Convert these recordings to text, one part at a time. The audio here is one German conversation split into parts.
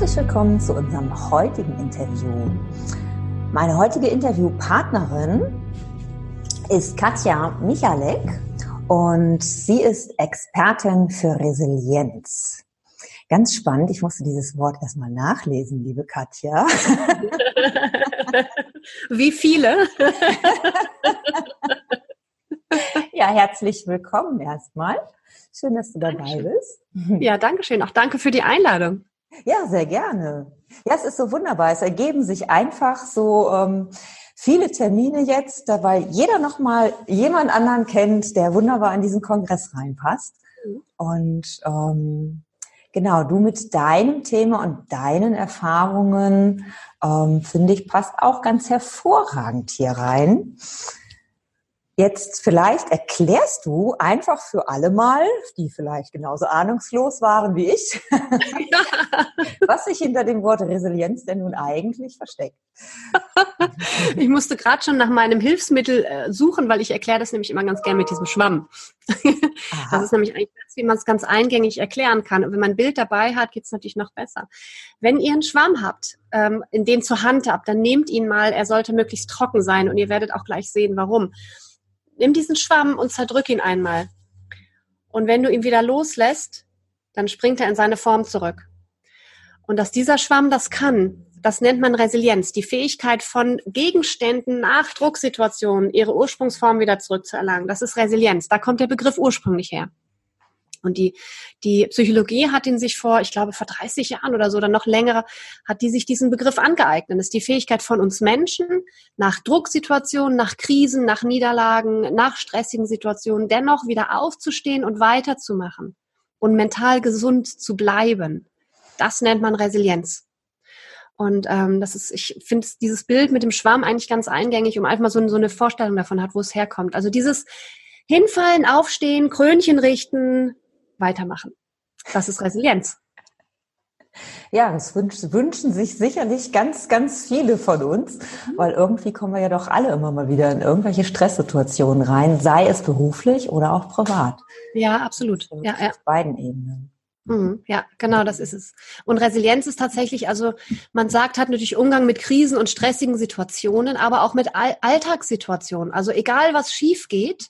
Herzlich willkommen zu unserem heutigen Interview. Meine heutige Interviewpartnerin ist Katja Michalek und sie ist Expertin für Resilienz. Ganz spannend, ich musste dieses Wort erstmal nachlesen, liebe Katja. Wie viele? ja, herzlich willkommen erstmal. Schön, dass du dabei Dankeschön. bist. Ja, danke schön. Auch danke für die Einladung. Ja, sehr gerne. Ja, es ist so wunderbar. Es ergeben sich einfach so ähm, viele Termine jetzt, da weil jeder nochmal jemand anderen kennt, der wunderbar in diesen Kongress reinpasst. Mhm. Und ähm, genau, du mit deinem Thema und deinen Erfahrungen, ähm, finde ich, passt auch ganz hervorragend hier rein. Jetzt vielleicht erklärst du einfach für alle mal, die vielleicht genauso ahnungslos waren wie ich, was sich hinter dem Wort Resilienz denn nun eigentlich versteckt. ich musste gerade schon nach meinem Hilfsmittel äh, suchen, weil ich erkläre das nämlich immer ganz gern mit diesem Schwamm. das ist nämlich eigentlich das, wie man es ganz eingängig erklären kann. Und wenn man ein Bild dabei hat, geht es natürlich noch besser. Wenn ihr einen Schwamm habt, ähm, in den zur Hand habt, dann nehmt ihn mal. Er sollte möglichst trocken sein und ihr werdet auch gleich sehen, warum nimm diesen Schwamm und zerdrück ihn einmal. Und wenn du ihn wieder loslässt, dann springt er in seine Form zurück. Und dass dieser Schwamm das kann, das nennt man Resilienz, die Fähigkeit von Gegenständen nach Drucksituationen ihre Ursprungsform wieder zurückzuerlangen. Das ist Resilienz. Da kommt der Begriff ursprünglich her. Und die, die Psychologie hat ihn sich vor, ich glaube, vor 30 Jahren oder so oder noch länger, hat die sich diesen Begriff angeeignet. Das ist die Fähigkeit von uns Menschen, nach Drucksituationen, nach Krisen, nach Niederlagen, nach stressigen Situationen dennoch wieder aufzustehen und weiterzumachen und mental gesund zu bleiben. Das nennt man Resilienz. Und ähm, das ist, ich finde dieses Bild mit dem Schwamm eigentlich ganz eingängig, um einfach mal so, so eine Vorstellung davon hat, wo es herkommt. Also dieses Hinfallen, aufstehen, Krönchen richten, weitermachen. Das ist Resilienz. Ja, das wünschen, sich sicherlich ganz, ganz viele von uns, mhm. weil irgendwie kommen wir ja doch alle immer mal wieder in irgendwelche Stresssituationen rein, sei es beruflich oder auch privat. Ja, absolut. Ja, ja. Auf beiden Ebenen. Mhm, ja, genau, das ist es. Und Resilienz ist tatsächlich, also man sagt, hat natürlich Umgang mit Krisen und stressigen Situationen, aber auch mit All Alltagssituationen. Also egal, was schief geht,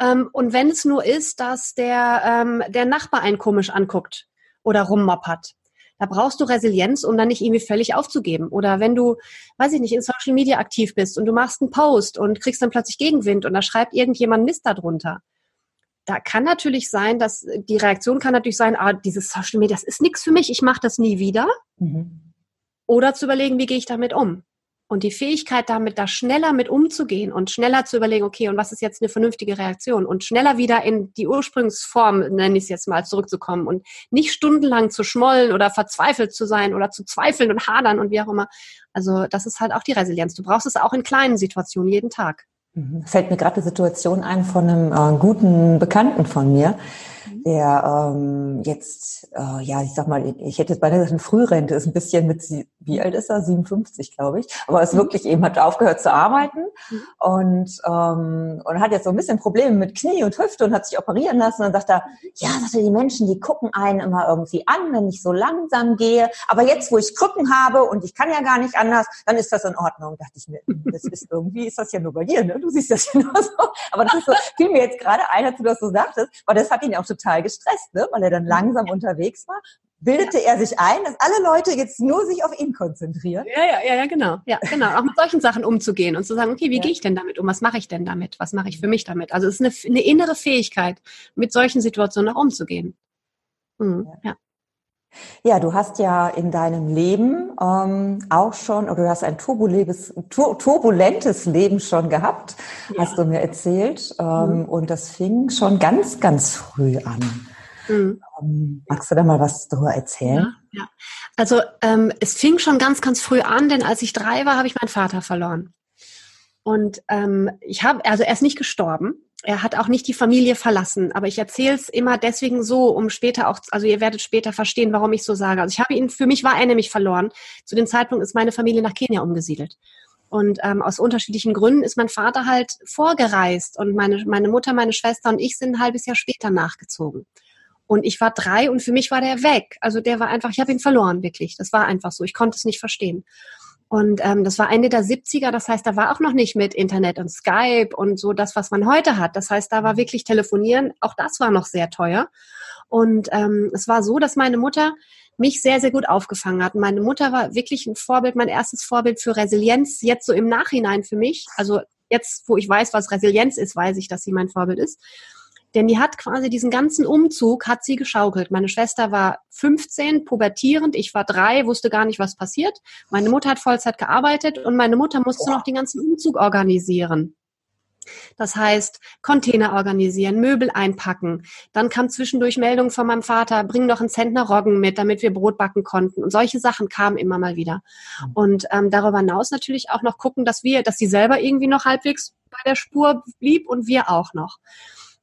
ähm, und wenn es nur ist, dass der, ähm, der Nachbar einen komisch anguckt oder rummoppert. Da brauchst du Resilienz, um dann nicht irgendwie völlig aufzugeben. Oder wenn du, weiß ich nicht, in Social Media aktiv bist und du machst einen Post und kriegst dann plötzlich Gegenwind und da schreibt irgendjemand Mist darunter. Da kann natürlich sein, dass die Reaktion kann natürlich sein, ah, dieses Social Media, das ist nichts für mich, ich mache das nie wieder. Mhm. Oder zu überlegen, wie gehe ich damit um? Und die Fähigkeit, damit da schneller mit umzugehen und schneller zu überlegen, okay, und was ist jetzt eine vernünftige Reaktion und schneller wieder in die Ursprungsform, nenne ich es jetzt mal, zurückzukommen und nicht stundenlang zu schmollen oder verzweifelt zu sein oder zu zweifeln und hadern und wie auch immer. Also das ist halt auch die Resilienz. Du brauchst es auch in kleinen Situationen jeden Tag. Mhm. Fällt mir gerade die Situation ein von einem äh, guten Bekannten von mir, der ähm, jetzt, äh, ja, ich sag mal, ich hätte jetzt beinahe gesagt, eine Frührente ist ein bisschen mit, wie alt ist er? 57, glaube ich. Aber es mhm. wirklich eben hat aufgehört zu arbeiten mhm. und, ähm, und hat jetzt so ein bisschen Probleme mit Knie und Hüfte und hat sich operieren lassen. Und dann sagt er, ja, sagt er, die Menschen, die gucken einen immer irgendwie an, wenn ich so langsam gehe. Aber jetzt, wo ich Krücken habe und ich kann ja gar nicht anders, dann ist das in Ordnung. Dachte ich mir, das ist irgendwie, ist das ja nur bei dir, ne? Du siehst das ja nur so. Aber das ist so, fiel mir jetzt gerade ein, als du das so sagtest, weil das hat ihn auch total total gestresst, ne? weil er dann langsam unterwegs war. Bildete ja. er sich ein, dass alle Leute jetzt nur sich auf ihn konzentrieren? Ja, ja, ja, ja, genau. Ja, genau. Auch mit solchen Sachen umzugehen und zu sagen, okay, wie ja. gehe ich denn damit um? Was mache ich denn damit? Was mache ich für mich damit? Also es ist eine, eine innere Fähigkeit, mit solchen Situationen auch umzugehen. Mhm, ja. Ja, du hast ja in deinem Leben ähm, auch schon, oder du hast ein turbulentes, turbulentes Leben schon gehabt, ja. hast du mir erzählt. Ähm, mhm. Und das fing schon ganz, ganz früh an. Mhm. Ähm, magst du da mal was darüber erzählen? Ja, ja. Also ähm, es fing schon ganz, ganz früh an, denn als ich drei war, habe ich meinen Vater verloren. Und ähm, ich habe, also er ist nicht gestorben, er hat auch nicht die Familie verlassen. Aber ich erzähle es immer deswegen so, um später auch, also ihr werdet später verstehen, warum ich so sage. Also ich habe ihn, für mich war er nämlich verloren. Zu dem Zeitpunkt ist meine Familie nach Kenia umgesiedelt. Und ähm, aus unterschiedlichen Gründen ist mein Vater halt vorgereist und meine, meine Mutter, meine Schwester und ich sind ein halbes Jahr später nachgezogen. Und ich war drei und für mich war der weg. Also der war einfach, ich habe ihn verloren, wirklich. Das war einfach so. Ich konnte es nicht verstehen. Und ähm, das war Ende der 70er, das heißt, da war auch noch nicht mit Internet und Skype und so das, was man heute hat. Das heißt, da war wirklich Telefonieren, auch das war noch sehr teuer. Und ähm, es war so, dass meine Mutter mich sehr, sehr gut aufgefangen hat. Meine Mutter war wirklich ein Vorbild, mein erstes Vorbild für Resilienz, jetzt so im Nachhinein für mich. Also jetzt, wo ich weiß, was Resilienz ist, weiß ich, dass sie mein Vorbild ist. Denn die hat quasi diesen ganzen Umzug, hat sie geschaukelt. Meine Schwester war 15, pubertierend, ich war drei, wusste gar nicht, was passiert. Meine Mutter hat Vollzeit gearbeitet und meine Mutter musste noch den ganzen Umzug organisieren. Das heißt, Container organisieren, Möbel einpacken. Dann kam zwischendurch Meldung von meinem Vater, bring doch einen Zentner Roggen mit, damit wir Brot backen konnten. Und solche Sachen kamen immer mal wieder. Mhm. Und ähm, darüber hinaus natürlich auch noch gucken, dass wir, dass sie selber irgendwie noch halbwegs bei der Spur blieb und wir auch noch.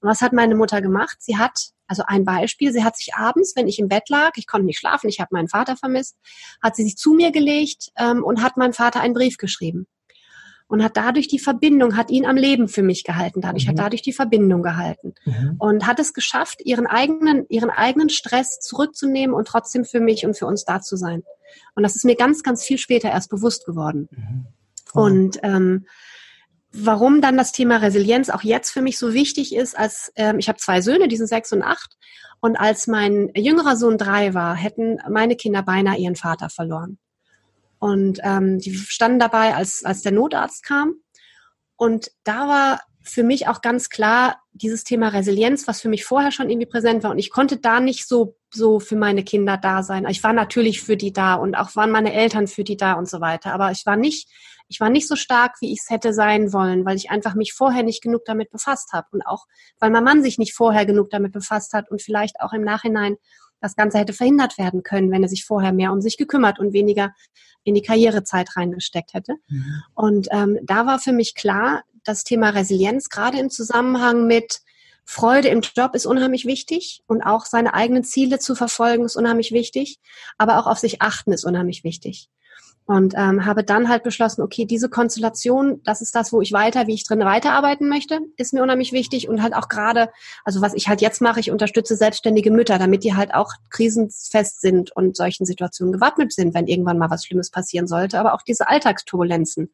Und was hat meine Mutter gemacht? Sie hat, also ein Beispiel, sie hat sich abends, wenn ich im Bett lag, ich konnte nicht schlafen, ich habe meinen Vater vermisst, hat sie sich zu mir gelegt ähm, und hat meinem Vater einen Brief geschrieben. Und hat dadurch die Verbindung, hat ihn am Leben für mich gehalten, dadurch mhm. hat dadurch die Verbindung gehalten. Mhm. Und hat es geschafft, ihren eigenen, ihren eigenen Stress zurückzunehmen und trotzdem für mich und für uns da zu sein. Und das ist mir ganz, ganz viel später erst bewusst geworden. Mhm. Und ähm, warum dann das Thema Resilienz auch jetzt für mich so wichtig ist, als ähm, ich habe zwei Söhne, die sind sechs und acht, und als mein jüngerer Sohn drei war, hätten meine Kinder beinahe ihren Vater verloren. Und ähm, die standen dabei, als, als der Notarzt kam. Und da war für mich auch ganz klar dieses Thema Resilienz, was für mich vorher schon irgendwie präsent war. Und ich konnte da nicht so, so für meine Kinder da sein. Ich war natürlich für die da und auch waren meine Eltern für die da und so weiter. Aber ich war nicht ich war nicht so stark, wie ich es hätte sein wollen, weil ich einfach mich vorher nicht genug damit befasst habe und auch, weil mein Mann sich nicht vorher genug damit befasst hat und vielleicht auch im Nachhinein das Ganze hätte verhindert werden können, wenn er sich vorher mehr um sich gekümmert und weniger in die Karrierezeit reingesteckt hätte. Mhm. Und ähm, da war für mich klar, das Thema Resilienz gerade im Zusammenhang mit Freude im Job ist unheimlich wichtig und auch seine eigenen Ziele zu verfolgen ist unheimlich wichtig, aber auch auf sich achten ist unheimlich wichtig. Und ähm, habe dann halt beschlossen, okay, diese Konstellation, das ist das, wo ich weiter, wie ich drin weiterarbeiten möchte, ist mir unheimlich wichtig. Und halt auch gerade, also was ich halt jetzt mache, ich unterstütze selbstständige Mütter, damit die halt auch krisenfest sind und solchen Situationen gewappnet sind, wenn irgendwann mal was Schlimmes passieren sollte, aber auch diese Alltagsturbulenzen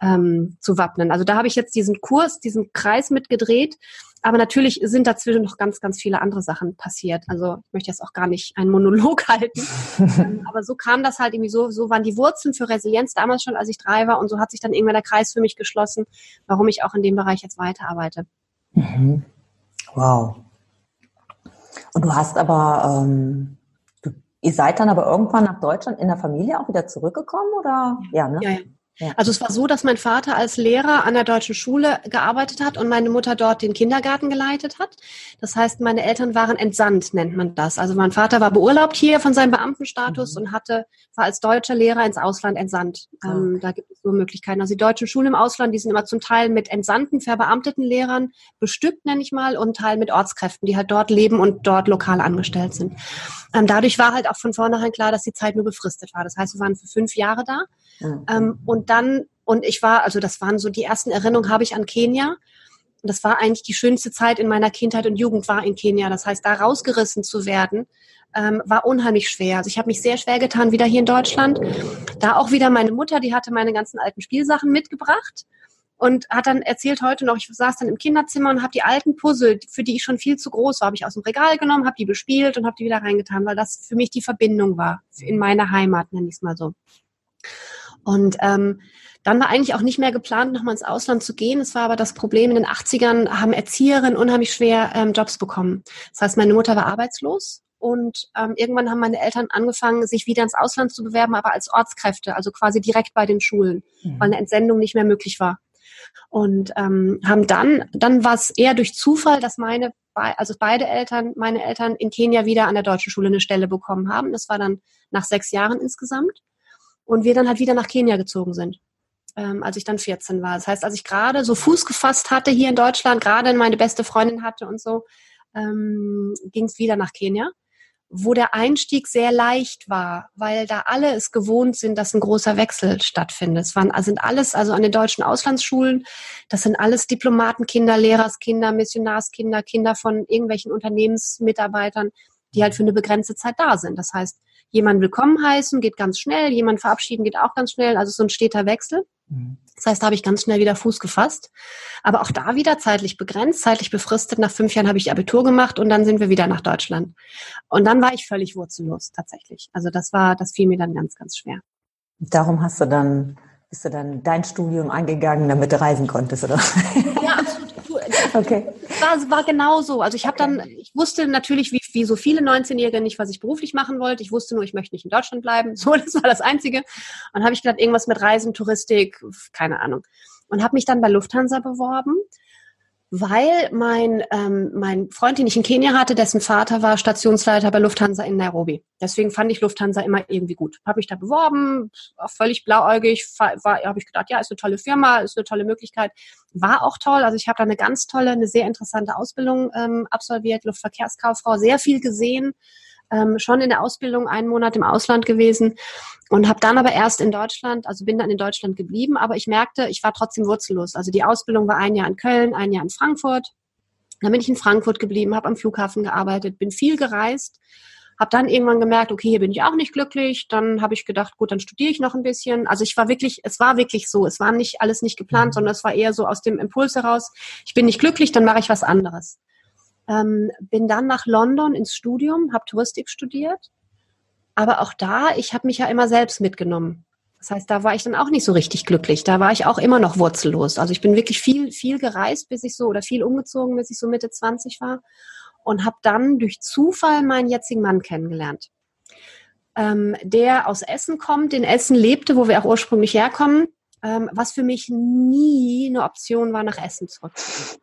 ähm, zu wappnen. Also da habe ich jetzt diesen Kurs, diesen Kreis mitgedreht aber natürlich sind dazwischen noch ganz, ganz viele andere Sachen passiert. Also ich möchte jetzt auch gar nicht einen Monolog halten. Ähm, aber so kam das halt irgendwie so, so waren die Wurzeln für Resilienz damals schon, als ich drei war. Und so hat sich dann irgendwann der Kreis für mich geschlossen, warum ich auch in dem Bereich jetzt weiterarbeite. Mhm. Wow. Und du hast aber, ähm, du, ihr seid dann aber irgendwann nach Deutschland in der Familie auch wieder zurückgekommen, oder? Ja, ne? Ja, ja. Ja. Also es war so, dass mein Vater als Lehrer an der deutschen Schule gearbeitet hat und meine Mutter dort den Kindergarten geleitet hat. Das heißt, meine Eltern waren entsandt, nennt man das. Also mein Vater war beurlaubt hier von seinem Beamtenstatus mhm. und hatte, war als deutscher Lehrer ins Ausland entsandt. Ähm, okay. Ähm, da gibt es so Möglichkeiten. Also die deutschen Schulen im Ausland, die sind immer zum Teil mit entsandten, verbeamteten Lehrern bestückt, nenne ich mal, und Teil mit Ortskräften, die halt dort leben und dort lokal angestellt sind. Ähm, dadurch war halt auch von vornherein klar, dass die Zeit nur befristet war. Das heißt, wir waren für fünf Jahre da. Mhm. Ähm, und dann, und ich war, also das waren so die ersten Erinnerungen habe ich an Kenia. Und das war eigentlich die schönste Zeit in meiner Kindheit und Jugend war in Kenia. Das heißt, da rausgerissen zu werden, ähm, war unheimlich schwer. Also ich habe mich sehr schwer getan, wieder hier in Deutschland. Da auch wieder meine Mutter, die hatte meine ganzen alten Spielsachen mitgebracht und hat dann erzählt heute noch, ich saß dann im Kinderzimmer und habe die alten Puzzle, für die ich schon viel zu groß war, habe ich aus dem Regal genommen, habe die bespielt und habe die wieder reingetan, weil das für mich die Verbindung war in meine Heimat, nenne ich es mal so. Und ähm, dann war eigentlich auch nicht mehr geplant, nochmal ins Ausland zu gehen. Es war aber das Problem, in den 80ern haben Erzieherinnen unheimlich schwer ähm, Jobs bekommen. Das heißt, meine Mutter war arbeitslos und ähm, irgendwann haben meine Eltern angefangen, sich wieder ins Ausland zu bewerben, aber als Ortskräfte, also quasi direkt bei den Schulen, mhm. weil eine Entsendung nicht mehr möglich war. Und ähm, haben dann, dann war es eher durch Zufall, dass meine, also beide Eltern, meine Eltern in Kenia wieder an der deutschen Schule eine Stelle bekommen haben. Das war dann nach sechs Jahren insgesamt und wir dann halt wieder nach Kenia gezogen sind, ähm, als ich dann 14 war. Das heißt, als ich gerade so Fuß gefasst hatte hier in Deutschland, gerade meine beste Freundin hatte und so, ähm, ging es wieder nach Kenia. wo der Einstieg sehr leicht war, weil da alle es gewohnt sind, dass ein großer Wechsel stattfindet. Es waren, sind alles, also an den deutschen Auslandsschulen, das sind alles Diplomatenkinder, Lehrerskinder, Missionarskinder, Kinder von irgendwelchen Unternehmensmitarbeitern, die halt für eine begrenzte Zeit da sind. Das heißt, jemand willkommen heißen geht ganz schnell, jemand verabschieden geht auch ganz schnell, also so ein steter Wechsel. Mhm. Das heißt, da habe ich ganz schnell wieder Fuß gefasst. Aber auch da wieder zeitlich begrenzt, zeitlich befristet. Nach fünf Jahren habe ich Abitur gemacht und dann sind wir wieder nach Deutschland. Und dann war ich völlig wurzellos tatsächlich. Also das war, das fiel mir dann ganz, ganz schwer. Darum hast du dann, bist du dann dein Studium eingegangen, damit du reisen konntest, oder? Ja, absolut. Okay. War, war genau so. Also ich habe okay. dann, ich wusste natürlich, wie, wie so viele 19-Jährige nicht, was ich beruflich machen wollte. Ich wusste nur, ich möchte nicht in Deutschland bleiben. So, das war das Einzige. Und dann habe ich gedacht, irgendwas mit Reisen, Touristik, keine Ahnung. Und habe mich dann bei Lufthansa beworben weil mein, ähm, mein Freund, den ich in Kenia hatte, dessen Vater war Stationsleiter bei Lufthansa in Nairobi. Deswegen fand ich Lufthansa immer irgendwie gut. Habe ich da beworben, auch völlig blauäugig, habe ich gedacht, ja, ist eine tolle Firma, ist eine tolle Möglichkeit. War auch toll. Also ich habe da eine ganz tolle, eine sehr interessante Ausbildung ähm, absolviert, Luftverkehrskauffrau, sehr viel gesehen, ähm, schon in der Ausbildung einen Monat im Ausland gewesen und habe dann aber erst in Deutschland, also bin dann in Deutschland geblieben, aber ich merkte, ich war trotzdem wurzellos. Also die Ausbildung war ein Jahr in Köln, ein Jahr in Frankfurt. Dann bin ich in Frankfurt geblieben, habe am Flughafen gearbeitet, bin viel gereist, habe dann irgendwann gemerkt, okay, hier bin ich auch nicht glücklich. Dann habe ich gedacht, gut, dann studiere ich noch ein bisschen. Also ich war wirklich, es war wirklich so, es war nicht alles nicht geplant, mhm. sondern es war eher so aus dem Impuls heraus, ich bin nicht glücklich, dann mache ich was anderes. Ähm, bin dann nach London ins Studium, habe Touristik studiert. Aber auch da, ich habe mich ja immer selbst mitgenommen. Das heißt, da war ich dann auch nicht so richtig glücklich. Da war ich auch immer noch wurzellos. Also ich bin wirklich viel, viel gereist, bis ich so, oder viel umgezogen, bis ich so Mitte 20 war. Und habe dann durch Zufall meinen jetzigen Mann kennengelernt. Ähm, der aus Essen kommt, in Essen lebte, wo wir auch ursprünglich herkommen, ähm, was für mich nie eine Option war, nach Essen zurückzugehen.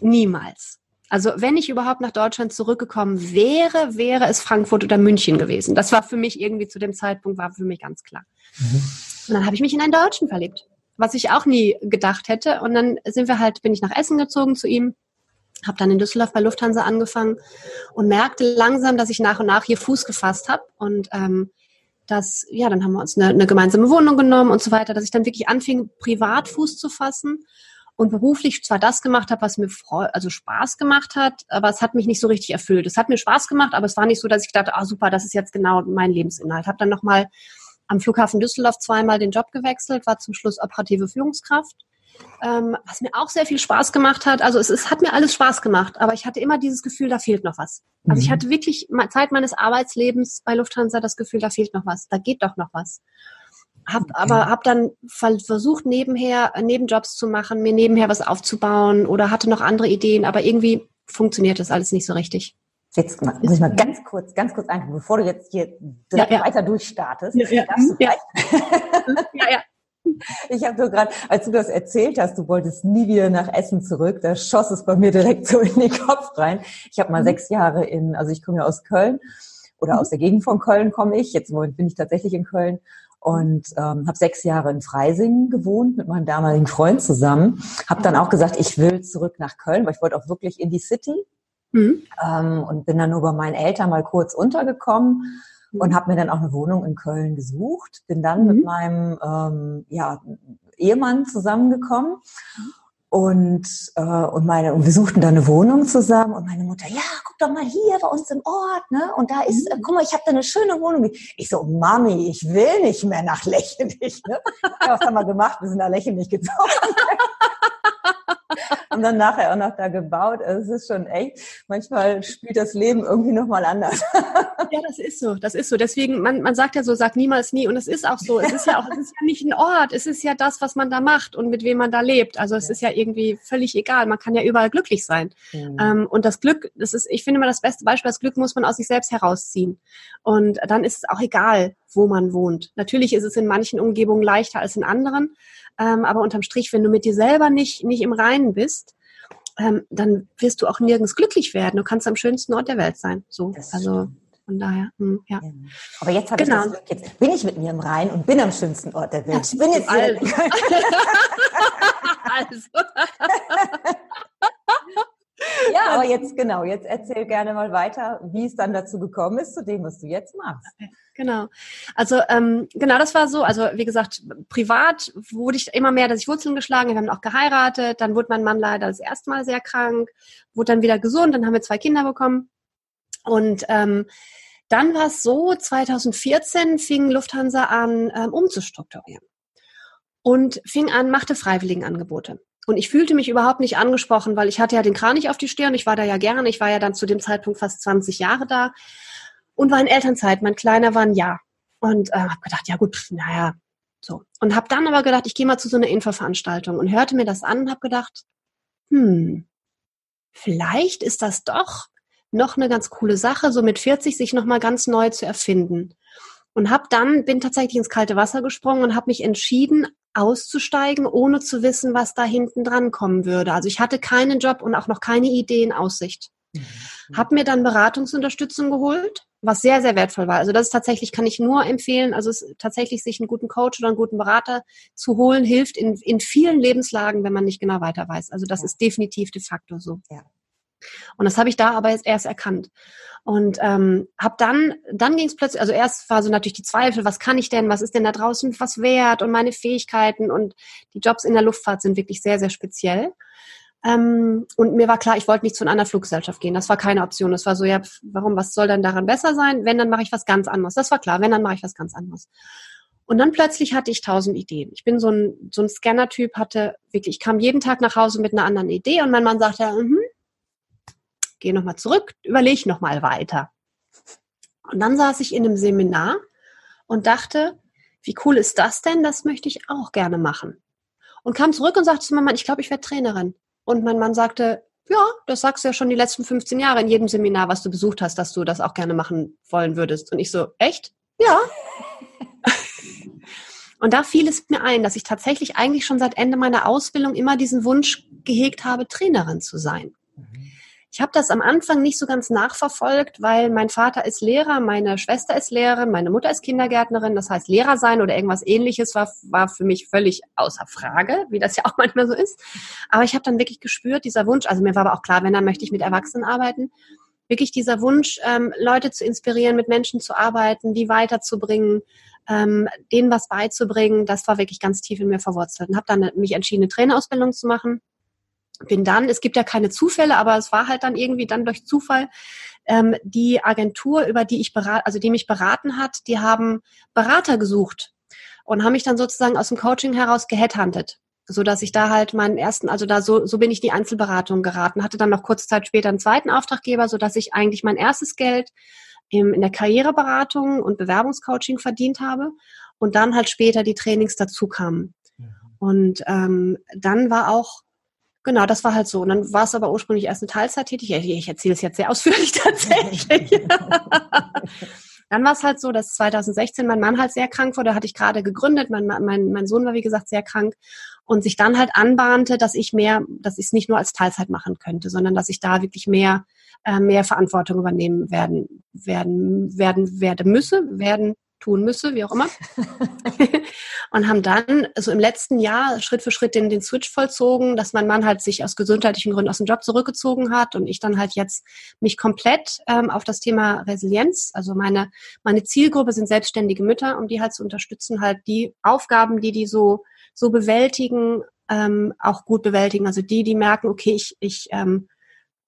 Niemals. Also wenn ich überhaupt nach Deutschland zurückgekommen wäre, wäre es Frankfurt oder München gewesen. Das war für mich irgendwie zu dem Zeitpunkt, war für mich ganz klar. Mhm. Und dann habe ich mich in einen Deutschen verliebt, was ich auch nie gedacht hätte. Und dann sind wir halt, bin ich nach Essen gezogen zu ihm, habe dann in Düsseldorf bei Lufthansa angefangen und merkte langsam, dass ich nach und nach hier Fuß gefasst habe und ähm, dass, ja, dann haben wir uns eine, eine gemeinsame Wohnung genommen und so weiter, dass ich dann wirklich anfing, privat Fuß zu fassen und beruflich zwar das gemacht habe, was mir also Spaß gemacht hat, aber es hat mich nicht so richtig erfüllt. Es hat mir Spaß gemacht, aber es war nicht so, dass ich dachte, ah super, das ist jetzt genau mein Lebensinhalt. Habe dann nochmal am Flughafen Düsseldorf zweimal den Job gewechselt, war zum Schluss operative Führungskraft, ähm, was mir auch sehr viel Spaß gemacht hat. Also es, es hat mir alles Spaß gemacht, aber ich hatte immer dieses Gefühl, da fehlt noch was. Also mhm. ich hatte wirklich Zeit meines Arbeitslebens bei Lufthansa das Gefühl, da fehlt noch was, da geht doch noch was. Hab aber hab dann versucht nebenher Nebenjobs zu machen, mir nebenher was aufzubauen oder hatte noch andere Ideen, aber irgendwie funktioniert das alles nicht so richtig. Jetzt muss ich mal ganz kurz, ganz kurz ein, bevor du jetzt hier ja, ja. weiter durchstartest. Ja, ja. ja. ja, ja. Ich habe so gerade, als du das erzählt hast, du wolltest nie wieder nach Essen zurück, da schoss es bei mir direkt so in den Kopf rein. Ich habe mal mhm. sechs Jahre in, also ich komme ja aus Köln oder mhm. aus der Gegend von Köln komme ich. Jetzt im Moment bin ich tatsächlich in Köln und ähm, habe sechs Jahre in Freising gewohnt mit meinem damaligen Freund zusammen. Habe dann auch gesagt, ich will zurück nach Köln, weil ich wollte auch wirklich in die City mhm. ähm, und bin dann nur bei meinen Eltern mal kurz untergekommen mhm. und habe mir dann auch eine Wohnung in Köln gesucht. Bin dann mhm. mit meinem ähm, ja, Ehemann zusammengekommen. Und, äh, und meine, und wir suchten da eine Wohnung zusammen und meine Mutter, ja, guck doch mal hier bei uns im Ort, ne? Und da ist, äh, guck mal, ich habe da eine schöne Wohnung. Ich so, Mami, ich will nicht mehr nach Lächenich, ne? Ja, was haben wir gemacht? Wir sind nach Lächenich gezogen. und dann nachher auch noch da gebaut. Also es ist schon echt, manchmal spielt das Leben irgendwie nochmal anders. ja, das ist so, das ist so. Deswegen, man, man sagt ja so, sagt niemals nie. Und es ist auch so. Es ist ja auch, es ist ja nicht ein Ort. Es ist ja das, was man da macht und mit wem man da lebt. Also es ja. ist ja irgendwie völlig egal. Man kann ja überall glücklich sein. Mhm. Ähm, und das Glück, das ist, ich finde mal das beste Beispiel, das Glück muss man aus sich selbst herausziehen. Und dann ist es auch egal, wo man wohnt. Natürlich ist es in manchen Umgebungen leichter als in anderen. Ähm, aber unterm Strich, wenn du mit dir selber nicht, nicht im Reinen bist, ähm, dann wirst du auch nirgends glücklich werden. Du kannst am schönsten Ort der Welt sein. So, also von daher, hm, ja. Aber jetzt habe genau. ich das Glück, jetzt bin ich mit mir im Rhein und bin am schönsten Ort der Welt. Ich bin jetzt hier. also. Aber jetzt, genau, jetzt erzähl gerne mal weiter, wie es dann dazu gekommen ist, zu dem, was du jetzt machst. Genau. Also ähm, genau, das war so. Also wie gesagt, privat wurde ich immer mehr, dass ich Wurzeln geschlagen. Wir haben auch geheiratet. Dann wurde mein Mann leider das erste Mal sehr krank, wurde dann wieder gesund. Dann haben wir zwei Kinder bekommen. Und ähm, dann war es so, 2014 fing Lufthansa an, ähm, umzustrukturieren und fing an, machte Freiwilligenangebote. Und ich fühlte mich überhaupt nicht angesprochen, weil ich hatte ja den Kranich auf die Stirn. Ich war da ja gerne. Ich war ja dann zu dem Zeitpunkt fast 20 Jahre da und war in Elternzeit. Mein Kleiner war ein Jahr. Und äh, habe gedacht, ja gut, naja, so. Und habe dann aber gedacht, ich gehe mal zu so einer Infoveranstaltung und hörte mir das an und habe gedacht, hm, vielleicht ist das doch noch eine ganz coole Sache, so mit 40 sich nochmal ganz neu zu erfinden. Und habe dann, bin tatsächlich ins kalte Wasser gesprungen und habe mich entschieden, auszusteigen, ohne zu wissen, was da hinten dran kommen würde. Also ich hatte keinen Job und auch noch keine Idee in Aussicht. Mhm. Hab mir dann Beratungsunterstützung geholt, was sehr, sehr wertvoll war. Also das ist tatsächlich, kann ich nur empfehlen, also es tatsächlich sich einen guten Coach oder einen guten Berater zu holen, hilft in, in vielen Lebenslagen, wenn man nicht genau weiter weiß. Also das ja. ist definitiv de facto so. Ja. Und das habe ich da aber erst erkannt. Und ähm, habe dann, dann ging es plötzlich, also erst war so natürlich die Zweifel, was kann ich denn, was ist denn da draußen was wert und meine Fähigkeiten und die Jobs in der Luftfahrt sind wirklich sehr, sehr speziell. Ähm, und mir war klar, ich wollte nicht zu einer anderen Fluggesellschaft gehen. Das war keine Option. Das war so, ja, warum, was soll denn daran besser sein? Wenn, dann mache ich was ganz anderes. Das war klar, wenn, dann mache ich was ganz anderes. Und dann plötzlich hatte ich tausend Ideen. Ich bin so ein, so ein Scanner-Typ, hatte wirklich, ich kam jeden Tag nach Hause mit einer anderen Idee und mein Mann sagte, mhm, geh nochmal zurück, überleg nochmal weiter. Und dann saß ich in einem Seminar und dachte, wie cool ist das denn? Das möchte ich auch gerne machen. Und kam zurück und sagte zu meinem Mann, ich glaube, ich werde Trainerin. Und mein Mann sagte, ja, das sagst du ja schon die letzten 15 Jahre in jedem Seminar, was du besucht hast, dass du das auch gerne machen wollen würdest. Und ich so, echt? Ja. und da fiel es mir ein, dass ich tatsächlich eigentlich schon seit Ende meiner Ausbildung immer diesen Wunsch gehegt habe, Trainerin zu sein. Ich habe das am Anfang nicht so ganz nachverfolgt, weil mein Vater ist Lehrer, meine Schwester ist Lehrerin, meine Mutter ist Kindergärtnerin. Das heißt, Lehrer sein oder irgendwas ähnliches war, war für mich völlig außer Frage, wie das ja auch manchmal so ist. Aber ich habe dann wirklich gespürt, dieser Wunsch, also mir war aber auch klar, wenn, dann möchte ich mit Erwachsenen arbeiten. Wirklich dieser Wunsch, ähm, Leute zu inspirieren, mit Menschen zu arbeiten, die weiterzubringen, ähm, denen was beizubringen, das war wirklich ganz tief in mir verwurzelt. Und habe dann mich entschieden, eine Trainerausbildung zu machen bin dann, es gibt ja keine Zufälle, aber es war halt dann irgendwie dann durch Zufall, ähm, die Agentur, über die ich berat, also die mich beraten hat, die haben Berater gesucht und haben mich dann sozusagen aus dem Coaching heraus geheadhuntet so dass ich da halt meinen ersten, also da so, so bin ich in die Einzelberatung geraten, hatte dann noch kurze Zeit später einen zweiten Auftraggeber, so dass ich eigentlich mein erstes Geld im, in der Karriereberatung und Bewerbungscoaching verdient habe und dann halt später die Trainings dazu kamen. Und ähm, dann war auch Genau, das war halt so. Und dann war es aber ursprünglich erst eine Teilzeittätigkeit. Ich erzähle es jetzt sehr ausführlich tatsächlich. dann war es halt so, dass 2016 mein Mann halt sehr krank wurde. Da hatte ich gerade gegründet. Mein, mein, mein Sohn war, wie gesagt, sehr krank. Und sich dann halt anbahnte, dass ich mehr, dass ich es nicht nur als Teilzeit machen könnte, sondern dass ich da wirklich mehr, äh, mehr Verantwortung übernehmen werden, werden, werden, werde müsse, werden tun müsse, wie auch immer. und haben dann so im letzten Jahr Schritt für Schritt den, den Switch vollzogen, dass mein Mann halt sich aus gesundheitlichen Gründen aus dem Job zurückgezogen hat und ich dann halt jetzt mich komplett ähm, auf das Thema Resilienz, also meine, meine Zielgruppe sind selbstständige Mütter, um die halt zu unterstützen, halt die Aufgaben, die die so, so bewältigen, ähm, auch gut bewältigen. Also die, die merken, okay, ich, ich ähm,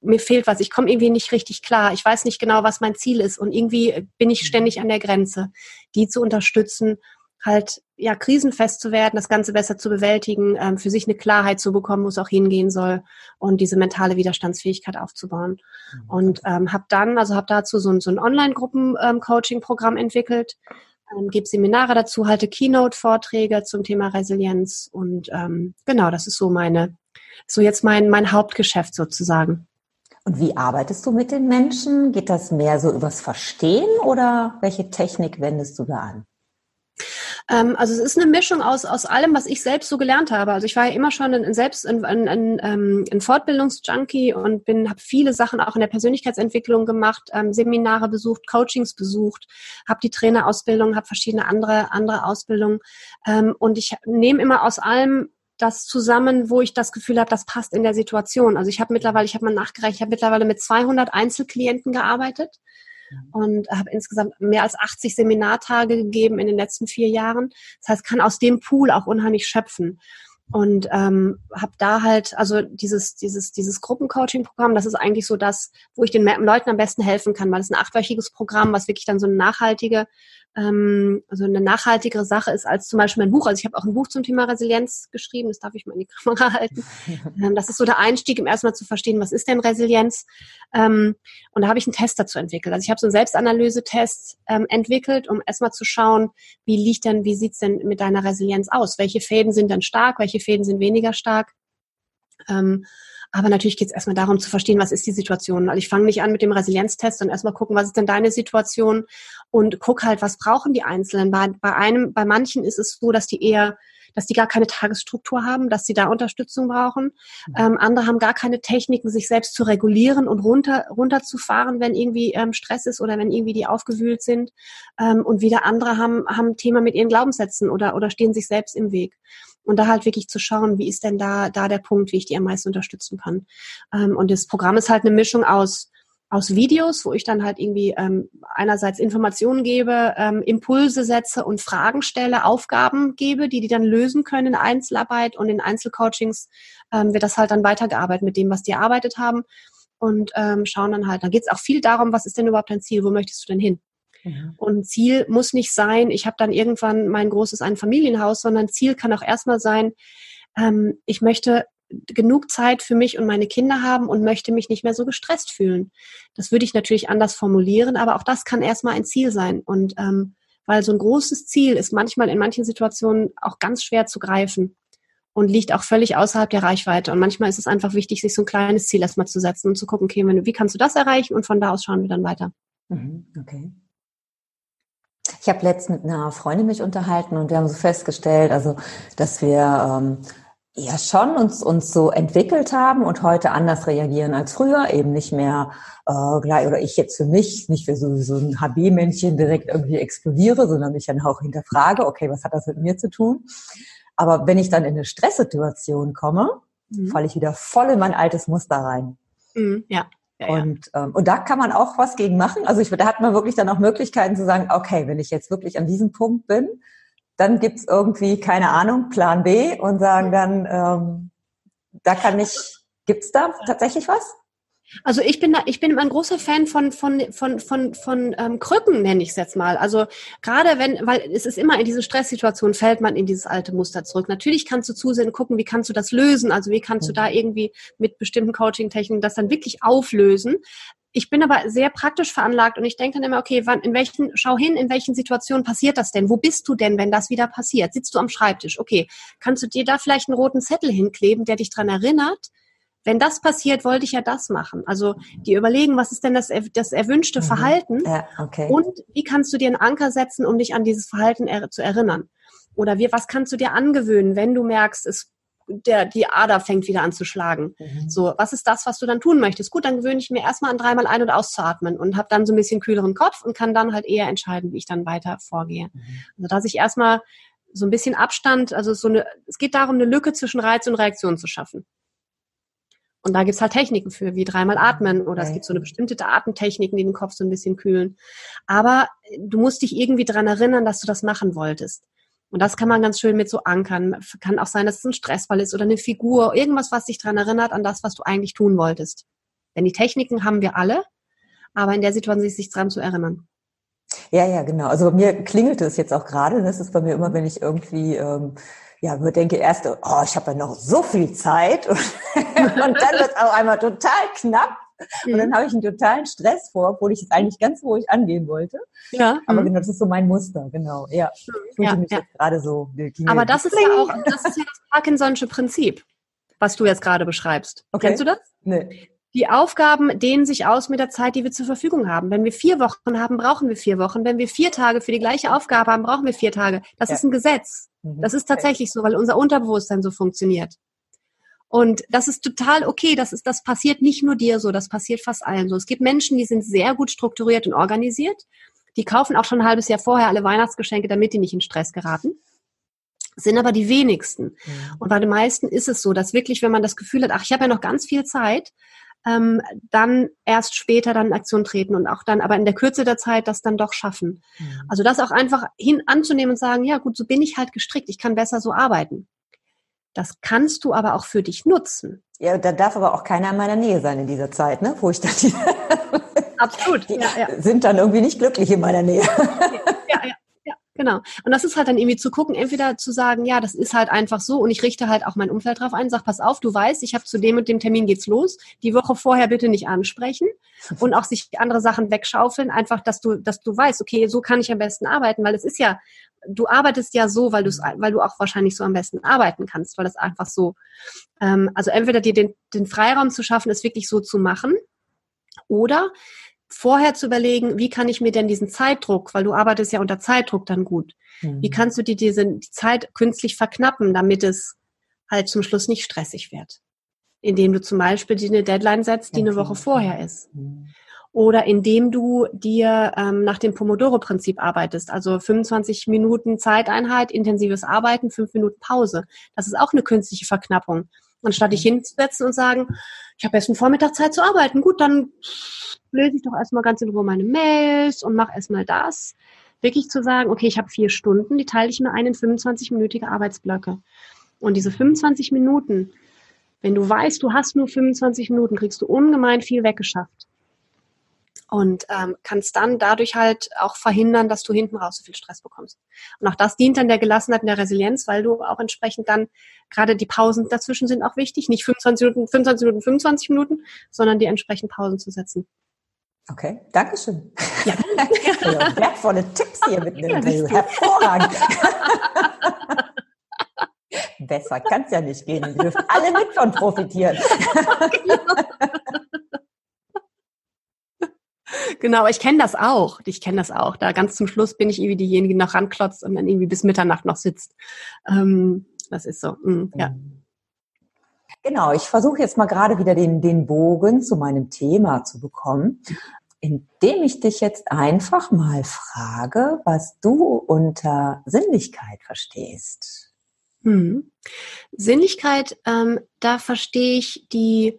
mir fehlt was, ich komme irgendwie nicht richtig klar, ich weiß nicht genau, was mein Ziel ist und irgendwie bin ich ständig an der Grenze, die zu unterstützen, halt ja krisenfest zu werden, das Ganze besser zu bewältigen, ähm, für sich eine Klarheit zu bekommen, wo es auch hingehen soll und diese mentale Widerstandsfähigkeit aufzubauen. Mhm. Und ähm, habe dann, also habe dazu so ein, so ein Online-Gruppen-Coaching-Programm ähm, entwickelt, ähm, gebe Seminare dazu, halte Keynote-Vorträge zum Thema Resilienz und ähm, genau, das ist so meine, so jetzt mein mein Hauptgeschäft sozusagen. Und wie arbeitest du mit den Menschen? Geht das mehr so übers Verstehen oder welche Technik wendest du da an? Ähm, also es ist eine Mischung aus, aus allem, was ich selbst so gelernt habe. Also ich war ja immer schon ein, selbst ein, ein, ein, ähm, Fortbildungsjunkie und bin habe viele Sachen auch in der Persönlichkeitsentwicklung gemacht, ähm, Seminare besucht, Coachings besucht, habe die Trainerausbildung, habe verschiedene andere andere Ausbildungen ähm, und ich nehme immer aus allem das zusammen, wo ich das Gefühl habe, das passt in der Situation. Also ich habe mittlerweile, ich habe mal nachgerechnet, ich habe mittlerweile mit 200 Einzelklienten gearbeitet. Und habe insgesamt mehr als 80 Seminartage gegeben in den letzten vier Jahren. Das heißt, kann aus dem Pool auch unheimlich schöpfen und ähm, habe da halt also dieses dieses dieses Gruppencoaching-Programm, das ist eigentlich so das, wo ich den Leuten am besten helfen kann, weil es ein achtwöchiges Programm, was wirklich dann so eine nachhaltige ähm, also eine nachhaltigere Sache ist als zum Beispiel mein Buch. Also ich habe auch ein Buch zum Thema Resilienz geschrieben, das darf ich mal in die Kamera halten. Ähm, das ist so der Einstieg, um erstmal zu verstehen, was ist denn Resilienz? Ähm, und da habe ich einen Test dazu entwickelt. Also ich habe so einen Selbstanalyse-Test ähm, entwickelt, um erstmal zu schauen, wie liegt denn, wie sieht's denn mit deiner Resilienz aus? Welche Fäden sind denn stark, welche Fäden sind weniger stark? Ähm, aber natürlich geht es erstmal darum zu verstehen, was ist die Situation. Also ich fange nicht an mit dem Resilienztest und erstmal gucken, was ist denn deine Situation und guck halt, was brauchen die Einzelnen. Bei, bei einem, bei manchen ist es so, dass die eher dass die gar keine Tagesstruktur haben, dass sie da Unterstützung brauchen. Mhm. Ähm, andere haben gar keine Techniken, sich selbst zu regulieren und runter runterzufahren, wenn irgendwie ähm, Stress ist oder wenn irgendwie die aufgewühlt sind. Ähm, und wieder andere haben haben ein Thema mit ihren Glaubenssätzen oder oder stehen sich selbst im Weg und da halt wirklich zu schauen, wie ist denn da, da der Punkt, wie ich die am meisten unterstützen kann. Ähm, und das Programm ist halt eine Mischung aus, aus Videos, wo ich dann halt irgendwie ähm, einerseits Informationen gebe, ähm, Impulse setze und Fragen stelle, Aufgaben gebe, die die dann lösen können in Einzelarbeit und in Einzelcoachings ähm, wird das halt dann weitergearbeitet mit dem, was die erarbeitet haben und ähm, schauen dann halt, da geht es auch viel darum, was ist denn überhaupt dein Ziel, wo möchtest du denn hin? Mhm. Und Ziel muss nicht sein, ich habe dann irgendwann mein großes Einfamilienhaus, sondern Ziel kann auch erstmal sein, ähm, ich möchte genug Zeit für mich und meine Kinder haben und möchte mich nicht mehr so gestresst fühlen. Das würde ich natürlich anders formulieren, aber auch das kann erstmal ein Ziel sein. Und ähm, weil so ein großes Ziel ist manchmal in manchen Situationen auch ganz schwer zu greifen und liegt auch völlig außerhalb der Reichweite. Und manchmal ist es einfach wichtig, sich so ein kleines Ziel erstmal zu setzen und zu gucken, okay, wie kannst du das erreichen? Und von da aus schauen wir dann weiter. Mhm, okay. Ich habe letztens mit einer Freundin mich unterhalten und wir haben so festgestellt, also dass wir ähm, ja schon uns uns so entwickelt haben und heute anders reagieren als früher, eben nicht mehr äh, gleich oder ich jetzt für mich nicht für so, so ein HB-Männchen direkt irgendwie explodiere, sondern mich dann auch hinterfrage, okay, was hat das mit mir zu tun? Aber wenn ich dann in eine Stresssituation komme, mhm. falle ich wieder voll in mein altes Muster rein. Mhm, ja. Ja, und, ähm, und da kann man auch was gegen machen. Also ich, da hat man wirklich dann auch Möglichkeiten zu sagen, okay, wenn ich jetzt wirklich an diesem Punkt bin, dann gibt's irgendwie, keine Ahnung, Plan B und sagen dann, ähm, da kann ich, gibt's da tatsächlich was? Also ich bin da, ich bin ein großer Fan von von von von von ähm, Krücken nenne ich es jetzt mal. Also gerade wenn, weil es ist immer in diese Stresssituation fällt man in dieses alte Muster zurück. Natürlich kannst du zusehen, gucken, wie kannst du das lösen. Also wie kannst du da mhm. irgendwie mit bestimmten Coaching-Techniken das dann wirklich auflösen. Ich bin aber sehr praktisch veranlagt und ich denke dann immer, okay, wann, in welchen, schau hin, in welchen Situationen passiert das denn? Wo bist du denn, wenn das wieder passiert? Sitzt du am Schreibtisch? Okay, kannst du dir da vielleicht einen roten Zettel hinkleben, der dich dran erinnert, wenn das passiert, wollte ich ja das machen. Also die überlegen, was ist denn das, das erwünschte mhm. Verhalten ja, okay. und wie kannst du dir einen Anker setzen, um dich an dieses Verhalten er zu erinnern? Oder wie, was kannst du dir angewöhnen, wenn du merkst, es der, die Ader fängt wieder an zu schlagen. Mhm. So, was ist das, was du dann tun möchtest? Gut, dann gewöhne ich mir erstmal an dreimal ein- und auszuatmen und habe dann so ein bisschen kühleren Kopf und kann dann halt eher entscheiden, wie ich dann weiter vorgehe. Mhm. Also dass ich erstmal so ein bisschen Abstand, also so eine, es geht darum, eine Lücke zwischen Reiz und Reaktion zu schaffen. Und da gibt's halt Techniken für, wie dreimal atmen oder okay. es gibt so eine bestimmte Atemtechniken, die den Kopf so ein bisschen kühlen. Aber du musst dich irgendwie dran erinnern, dass du das machen wolltest. Und das kann man ganz schön mit so ankern. Kann auch sein, dass es ein Stressfall ist oder eine Figur, irgendwas, was dich dran erinnert an das, was du eigentlich tun wolltest. Denn die Techniken haben wir alle, aber in der Situation sich dran zu erinnern. Ja, ja, genau. Also bei mir klingelte es jetzt auch gerade. Das ist bei mir immer, wenn ich irgendwie ähm, ja, mir denke erst, oh, ich habe ja noch so viel Zeit und, und dann wird es auch einmal total knapp und dann mhm. habe ich einen totalen Stress vor, obwohl ich es eigentlich ganz ruhig angehen wollte. Ja. Aber mhm. genau, das ist so mein Muster, genau. Ja, ich ja, mich ja. jetzt gerade so. Aber das ist ja auch, das ist ja das Parkinson'sche Prinzip, was du jetzt gerade beschreibst. Okay. Kennst du das? Nee. Die Aufgaben dehnen sich aus mit der Zeit, die wir zur Verfügung haben. Wenn wir vier Wochen haben, brauchen wir vier Wochen. Wenn wir vier Tage für die gleiche Aufgabe haben, brauchen wir vier Tage. Das ja. ist ein Gesetz. Mhm. Das ist tatsächlich so, weil unser Unterbewusstsein so funktioniert. Und das ist total okay. Das ist, das passiert nicht nur dir so, das passiert fast allen so. Es gibt Menschen, die sind sehr gut strukturiert und organisiert. Die kaufen auch schon ein halbes Jahr vorher alle Weihnachtsgeschenke, damit die nicht in Stress geraten. sind aber die wenigsten. Mhm. Und bei den meisten ist es so, dass wirklich, wenn man das Gefühl hat, ach, ich habe ja noch ganz viel Zeit, ähm, dann erst später dann in Aktion treten und auch dann, aber in der Kürze der Zeit das dann doch schaffen. Mhm. Also das auch einfach hin anzunehmen und sagen, ja gut, so bin ich halt gestrickt, ich kann besser so arbeiten. Das kannst du aber auch für dich nutzen. Ja, da darf aber auch keiner in meiner Nähe sein in dieser Zeit, ne? Wo ich dann die Absolut. Die ja, ja. sind dann irgendwie nicht glücklich in meiner Nähe. Genau. Und das ist halt dann irgendwie zu gucken, entweder zu sagen, ja, das ist halt einfach so und ich richte halt auch mein Umfeld drauf ein, sag, pass auf, du weißt, ich habe zu dem und dem Termin geht's los. Die Woche vorher bitte nicht ansprechen und auch sich andere Sachen wegschaufeln, einfach, dass du, dass du weißt, okay, so kann ich am besten arbeiten, weil es ist ja, du arbeitest ja so, weil du weil du auch wahrscheinlich so am besten arbeiten kannst, weil das einfach so, ähm, also entweder dir den, den Freiraum zu schaffen, es wirklich so zu machen, oder vorher zu überlegen, wie kann ich mir denn diesen Zeitdruck, weil du arbeitest ja unter Zeitdruck dann gut, mhm. wie kannst du dir diese die Zeit künstlich verknappen, damit es halt zum Schluss nicht stressig wird. Indem du zum Beispiel dir eine Deadline setzt, die eine Woche vorher ist. Mhm. Oder indem du dir ähm, nach dem Pomodoro-Prinzip arbeitest, also 25 Minuten Zeiteinheit, intensives Arbeiten, 5 Minuten Pause. Das ist auch eine künstliche Verknappung. Anstatt dich mhm. hinzusetzen und sagen, ich habe erst einen Vormittag Zeit zu arbeiten, gut, dann lese ich doch erstmal ganz in Ruhe meine Mails und mache erstmal das. Wirklich zu sagen, okay, ich habe vier Stunden, die teile ich mir ein in 25-minütige Arbeitsblöcke. Und diese 25 Minuten, wenn du weißt, du hast nur 25 Minuten, kriegst du ungemein viel weggeschafft. Und ähm, kannst dann dadurch halt auch verhindern, dass du hinten raus so viel Stress bekommst. Und auch das dient dann der Gelassenheit und der Resilienz, weil du auch entsprechend dann, gerade die Pausen dazwischen sind auch wichtig, nicht 25 Minuten, 25 Minuten, 25 Minuten, sondern die entsprechend Pausen zu setzen. Okay, Dankeschön. Ja. wertvolle Tipps hier mitnehmen. Ja, Hervorragend. Besser kann es ja nicht gehen. Wir dürfen alle mit von profitieren. Genau, ich kenne das auch. Ich kenne das auch. Da ganz zum Schluss bin ich irgendwie diejenige, die noch ranklotzt und dann irgendwie bis Mitternacht noch sitzt. Ähm, das ist so. Mm, ja. Mhm. Genau, ich versuche jetzt mal gerade wieder den, den Bogen zu meinem Thema zu bekommen, indem ich dich jetzt einfach mal frage, was du unter Sinnlichkeit verstehst. Hm. Sinnlichkeit, ähm, da verstehe ich die,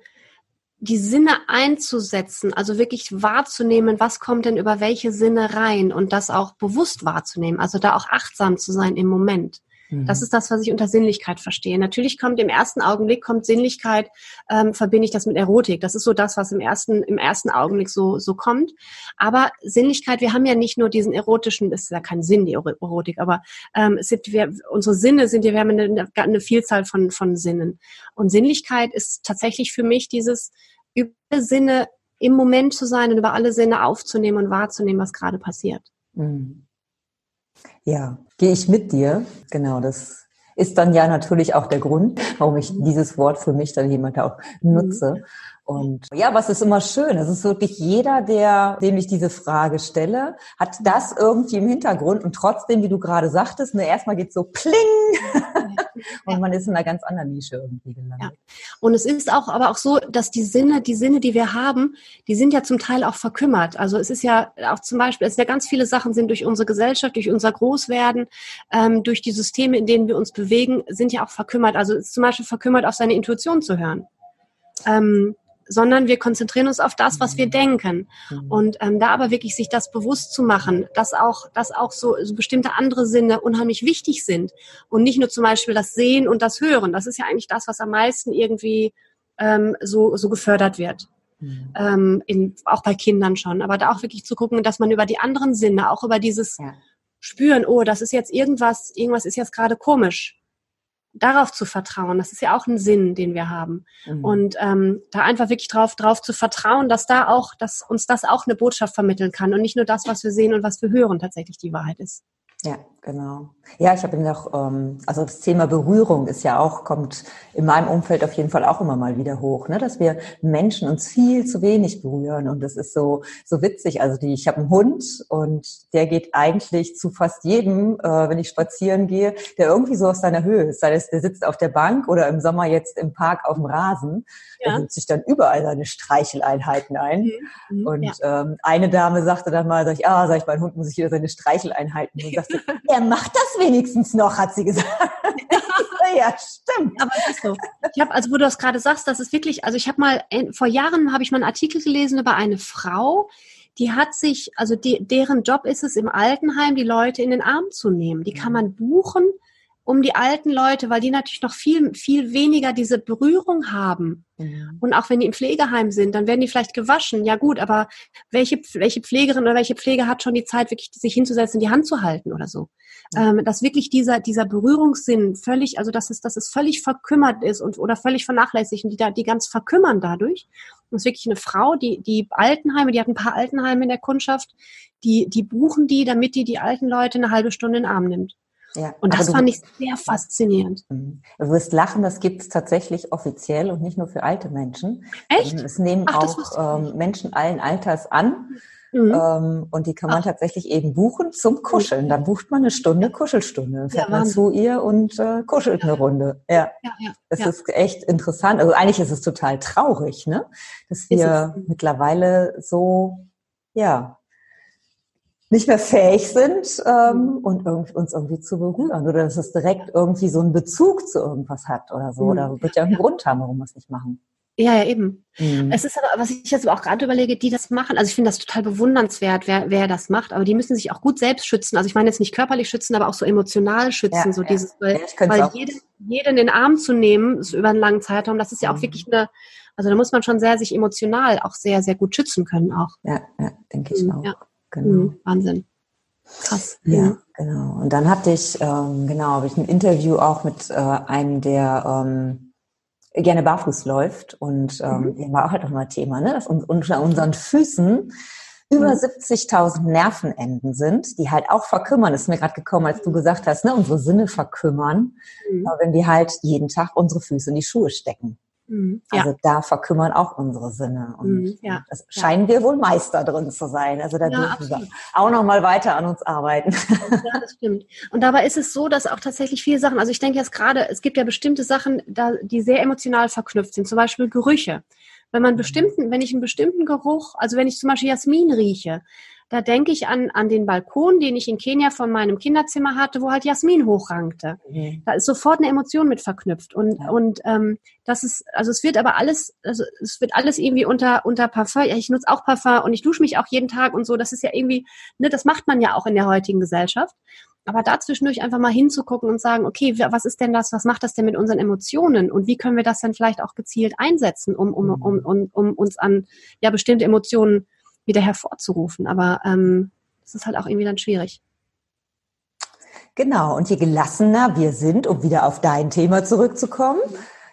die Sinne einzusetzen, also wirklich wahrzunehmen, was kommt denn über welche Sinne rein und das auch bewusst wahrzunehmen, also da auch achtsam zu sein im Moment. Das mhm. ist das, was ich unter Sinnlichkeit verstehe. Natürlich kommt im ersten Augenblick kommt Sinnlichkeit, ähm, verbinde ich das mit Erotik. Das ist so das, was im ersten im ersten Augenblick so so kommt. Aber Sinnlichkeit, wir haben ja nicht nur diesen erotischen, das ist ja kein Sinn die Erotik, aber ähm, es sind wir, unsere Sinne sind ja, wir haben eine, eine Vielzahl von von Sinnen. Und Sinnlichkeit ist tatsächlich für mich dieses über Sinne im Moment zu sein und über alle Sinne aufzunehmen und wahrzunehmen, was gerade passiert. Mhm. Ja, gehe ich mit dir. Genau, das ist dann ja natürlich auch der Grund, warum ich dieses Wort für mich dann jemand auch nutze. Und ja, was ist immer schön. Es ist wirklich jeder, der, dem ich diese Frage stelle, hat das irgendwie im Hintergrund und trotzdem, wie du gerade sagtest, ne, erstmal geht so pling und man ist in einer ganz anderen Nische irgendwie gelandet. Ja. Und es ist auch aber auch so, dass die Sinne, die Sinne, die wir haben, die sind ja zum Teil auch verkümmert. Also es ist ja auch zum Beispiel, es sind ja ganz viele Sachen sind durch unsere Gesellschaft, durch unser Großwerden, ähm, durch die Systeme, in denen wir uns bewegen, sind ja auch verkümmert. Also es ist zum Beispiel verkümmert, auf seine Intuition zu hören. Ähm, sondern wir konzentrieren uns auf das, was wir denken. Mhm. Und ähm, da aber wirklich sich das bewusst zu machen, dass auch, dass auch so, so bestimmte andere Sinne unheimlich wichtig sind. Und nicht nur zum Beispiel das Sehen und das Hören. Das ist ja eigentlich das, was am meisten irgendwie ähm, so, so gefördert wird. Mhm. Ähm, in, auch bei Kindern schon. Aber da auch wirklich zu gucken, dass man über die anderen Sinne, auch über dieses ja. Spüren, oh, das ist jetzt irgendwas, irgendwas ist jetzt gerade komisch darauf zu vertrauen, das ist ja auch ein Sinn, den wir haben. Mhm. Und ähm, da einfach wirklich drauf, drauf zu vertrauen, dass da auch, dass uns das auch eine Botschaft vermitteln kann und nicht nur das, was wir sehen und was wir hören, tatsächlich die Wahrheit ist. Ja, genau. Ja, ich habe noch, ähm, also das Thema Berührung ist ja auch, kommt in meinem Umfeld auf jeden Fall auch immer mal wieder hoch, ne? dass wir Menschen uns viel zu wenig berühren und das ist so so witzig. Also die, ich habe einen Hund und der geht eigentlich zu fast jedem, äh, wenn ich spazieren gehe, der irgendwie so aus seiner Höhe ist. Sei es, der sitzt auf der Bank oder im Sommer jetzt im Park auf dem Rasen. Ja. Der nimmt sich dann überall seine Streicheleinheiten ein. Mhm. Und ja. ähm, eine Dame sagte dann mal, sag ich, ah, sag ich, mein Hund muss sich wieder seine Streicheleinheiten. Und sagte, er macht das wenigstens noch, hat sie gesagt. ja, stimmt. Aber es ist so. Ich habe, also wo du das gerade sagst, das ist wirklich, also ich habe mal, vor Jahren habe ich mal einen Artikel gelesen über eine Frau, die hat sich, also die, deren Job ist es im Altenheim, die Leute in den Arm zu nehmen. Die kann man buchen um die alten Leute, weil die natürlich noch viel, viel weniger diese Berührung haben. Mhm. Und auch wenn die im Pflegeheim sind, dann werden die vielleicht gewaschen. Ja gut, aber welche, welche Pflegerin oder welche Pflege hat schon die Zeit, wirklich sich hinzusetzen, die Hand zu halten oder so? Mhm. Ähm, dass wirklich dieser, dieser Berührungssinn völlig, also dass es, dass es völlig verkümmert ist und, oder völlig vernachlässigt und die da, die ganz verkümmern dadurch. Und es ist wirklich eine Frau, die, die Altenheime, die hat ein paar Altenheime in der Kundschaft, die, die buchen die, damit die die alten Leute eine halbe Stunde in den Arm nimmt. Ja, und das fand ich sehr faszinierend. Mhm. Du wirst lachen, das gibt es tatsächlich offiziell und nicht nur für alte Menschen. Echt? Ähm, es nehmen Ach, auch ähm, Menschen allen Alters an. Mhm. Ähm, und die kann man Ach. tatsächlich eben buchen zum Kuscheln. Da bucht man eine Stunde Kuschelstunde. Dann fährt ja, man zu ihr und äh, kuschelt ja. eine Runde. Ja. ja, ja es ist echt interessant. Also eigentlich ist es total traurig, ne? Dass wir mittlerweile so, ja, nicht mehr fähig sind ähm, und uns irgendwie zu berühren oder dass es direkt irgendwie so einen Bezug zu irgendwas hat oder so. Mhm. Oder wird ja einen Grund haben, warum wir es nicht machen. Ja, ja, eben. Mhm. Es ist aber, was ich jetzt auch gerade überlege, die das machen, also ich finde das total bewundernswert, wer, wer das macht, aber die müssen sich auch gut selbst schützen. Also ich meine jetzt nicht körperlich schützen, aber auch so emotional schützen, ja, so ja. dieses, weil, ja, weil jeden, jeden in den Arm zu nehmen, so über einen langen Zeitraum, das ist ja auch mhm. wirklich eine, also da muss man schon sehr sich emotional auch sehr, sehr gut schützen können auch. Ja, ja denke ich mhm, auch. Genau. Mhm, Wahnsinn. Krass. Ja, mhm. genau. Und dann hatte ich, ähm, genau, habe ich ein Interview auch mit äh, einem, der ähm, gerne barfuß läuft. Und ähm, mhm. war auch halt nochmal Thema, ne? dass unter unseren Füßen über 70.000 mhm. Nervenenden sind, die halt auch verkümmern. Das ist mir gerade gekommen, als du gesagt hast, ne? unsere Sinne verkümmern, mhm. wenn wir halt jeden Tag unsere Füße in die Schuhe stecken. Mhm, ja. Also da verkümmern auch unsere Sinne. Und mhm, ja, das scheinen wir wohl Meister drin zu sein. Also da ja, dürfen wir auch noch mal weiter an uns arbeiten. Ja, das stimmt. Und dabei ist es so, dass auch tatsächlich viele Sachen, also ich denke jetzt gerade, es gibt ja bestimmte Sachen, da, die sehr emotional verknüpft sind, zum Beispiel Gerüche. Wenn man mhm. bestimmten, wenn ich einen bestimmten Geruch, also wenn ich zum Beispiel Jasmin rieche, da denke ich an, an den Balkon, den ich in Kenia von meinem Kinderzimmer hatte, wo halt Jasmin hochrankte. Mhm. Da ist sofort eine Emotion mit verknüpft. Und, ja. und ähm, das ist, also es wird aber alles, also es wird alles irgendwie unter, unter Parfum. Ja, ich nutze auch Parfum und ich dusche mich auch jeden Tag und so. Das ist ja irgendwie, ne, das macht man ja auch in der heutigen Gesellschaft. Aber dazwischendurch einfach mal hinzugucken und sagen, okay, was ist denn das, was macht das denn mit unseren Emotionen und wie können wir das denn vielleicht auch gezielt einsetzen, um, um, um, mhm. um, um uns an ja bestimmte Emotionen wieder hervorzurufen. Aber ähm, das ist halt auch irgendwie dann schwierig. Genau, und je gelassener wir sind, um wieder auf dein Thema zurückzukommen,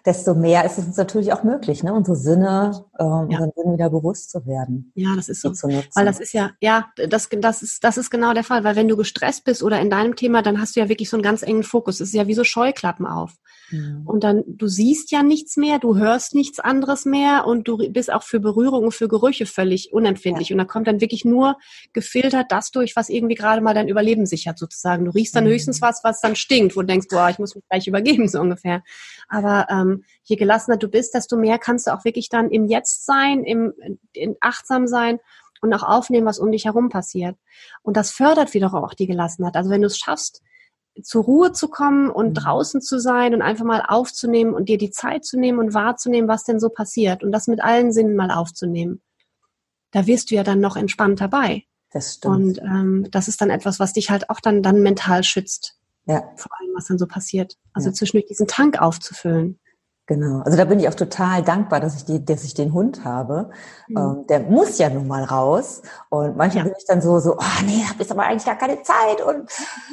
desto mehr ist es uns natürlich auch möglich, ne? unsere Sinne, äh, ja. unseren Sinn wieder bewusst zu werden. Ja, das ist so. Weil das ist ja, ja, das, das, ist, das ist genau der Fall. Weil wenn du gestresst bist oder in deinem Thema, dann hast du ja wirklich so einen ganz engen Fokus. Es ist ja wie so Scheuklappen auf. Mhm. Und dann, du siehst ja nichts mehr, du hörst nichts anderes mehr und du bist auch für Berührung und für Gerüche völlig unempfindlich. Ja. Und da kommt dann wirklich nur gefiltert das durch, was irgendwie gerade mal dein Überleben sichert, sozusagen. Du riechst dann mhm. höchstens was, was dann stinkt, wo du denkst, boah, ich muss mich gleich übergeben, so ungefähr. Aber ähm, je gelassener du bist, desto mehr kannst du auch wirklich dann im Jetzt sein, im, im achtsam sein und auch aufnehmen, was um dich herum passiert. Und das fördert wiederum auch die Gelassenheit. Also wenn du es schaffst, zur Ruhe zu kommen und mhm. draußen zu sein und einfach mal aufzunehmen und dir die Zeit zu nehmen und wahrzunehmen, was denn so passiert und das mit allen Sinnen mal aufzunehmen. Da wirst du ja dann noch entspannter bei. Das stimmt. Und ähm, das ist dann etwas, was dich halt auch dann, dann mental schützt. Ja. Vor allem, was dann so passiert. Also ja. zwischendurch diesen Tank aufzufüllen. Genau. Also da bin ich auch total dankbar, dass ich die, dass ich den Hund habe. Mhm. Ähm, der muss ja nun mal raus. Und manchmal ja. bin ich dann so, so, oh nee, hab jetzt aber eigentlich gar keine Zeit. Und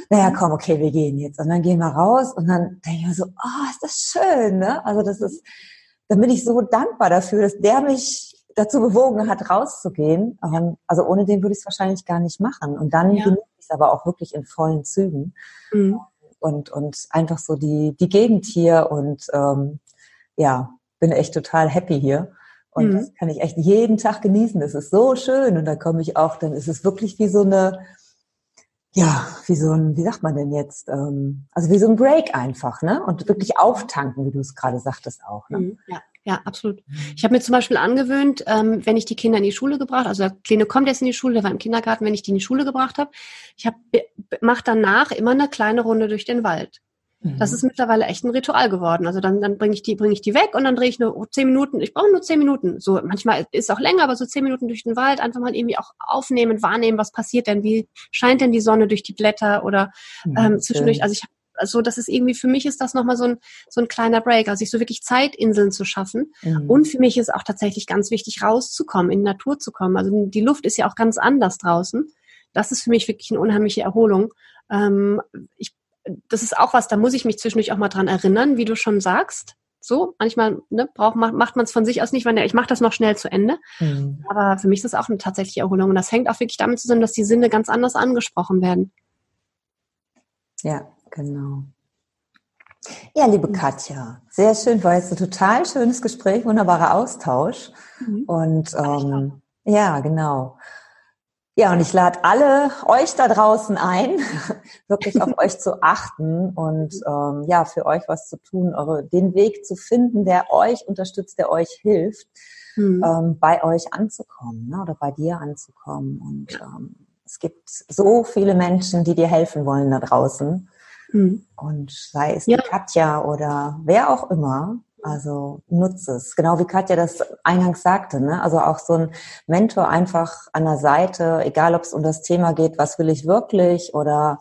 naja, komm, okay, wir gehen jetzt. Und dann gehen wir raus und dann denke ich mir so, oh, ist das schön, ne? Also das ist, dann bin ich so dankbar dafür, dass der mich dazu bewogen hat, rauszugehen. Ähm, also ohne den würde ich es wahrscheinlich gar nicht machen. Und dann ja. genieße ich es aber auch wirklich in vollen Zügen. Mhm. Und, und einfach so die, die Gegend hier und ähm, ja, bin echt total happy hier. Und mhm. das kann ich echt jeden Tag genießen. Das ist so schön. Und da komme ich auch, dann ist es wirklich wie so eine, ja, wie so ein, wie sagt man denn jetzt? Ähm, also wie so ein Break einfach, ne? Und wirklich auftanken, wie du es gerade sagtest auch. Ne? Mhm. Ja. Ja, absolut. Ich habe mir zum Beispiel angewöhnt, ähm, wenn ich die Kinder in die Schule gebracht, also der Kleine kommt jetzt in die Schule, der war im Kindergarten, wenn ich die in die Schule gebracht habe, ich habe mache danach immer eine kleine Runde durch den Wald. Das mhm. ist mittlerweile echt ein Ritual geworden. Also dann, dann bringe ich die, bringe ich die weg und dann drehe ich nur zehn Minuten. Ich brauche nur zehn Minuten. So manchmal ist es auch länger, aber so zehn Minuten durch den Wald einfach mal irgendwie auch aufnehmen, wahrnehmen, was passiert denn, wie scheint denn die Sonne durch die Blätter oder ähm, zwischendurch. Also ich also das ist irgendwie für mich ist das nochmal so ein so ein kleiner Break, also sich so wirklich Zeitinseln zu schaffen. Mhm. Und für mich ist auch tatsächlich ganz wichtig, rauszukommen, in die Natur zu kommen. Also die Luft ist ja auch ganz anders draußen. Das ist für mich wirklich eine unheimliche Erholung. Ähm, ich das ist auch was, da muss ich mich zwischendurch auch mal dran erinnern, wie du schon sagst. So, manchmal ne, braucht, macht man es von sich aus nicht, weil ich mache das noch schnell zu Ende. Mhm. Aber für mich ist das auch eine tatsächliche Erholung. Und das hängt auch wirklich damit zusammen, dass die Sinne ganz anders angesprochen werden. Ja, genau. Ja, liebe mhm. Katja, sehr schön, war jetzt ein total schönes Gespräch, wunderbarer Austausch. Mhm. Und ähm, ja, genau. Ja, und ich lade alle euch da draußen ein, wirklich auf euch zu achten und ähm, ja, für euch was zu tun, eure, den Weg zu finden, der euch unterstützt, der euch hilft, mhm. ähm, bei euch anzukommen ne, oder bei dir anzukommen. Und ähm, es gibt so viele Menschen, die dir helfen wollen da draußen. Mhm. Und sei es ja. die Katja oder wer auch immer, also nutze es. Genau wie Katja das eingangs sagte. Ne? Also auch so ein Mentor einfach an der Seite, egal ob es um das Thema geht, was will ich wirklich oder,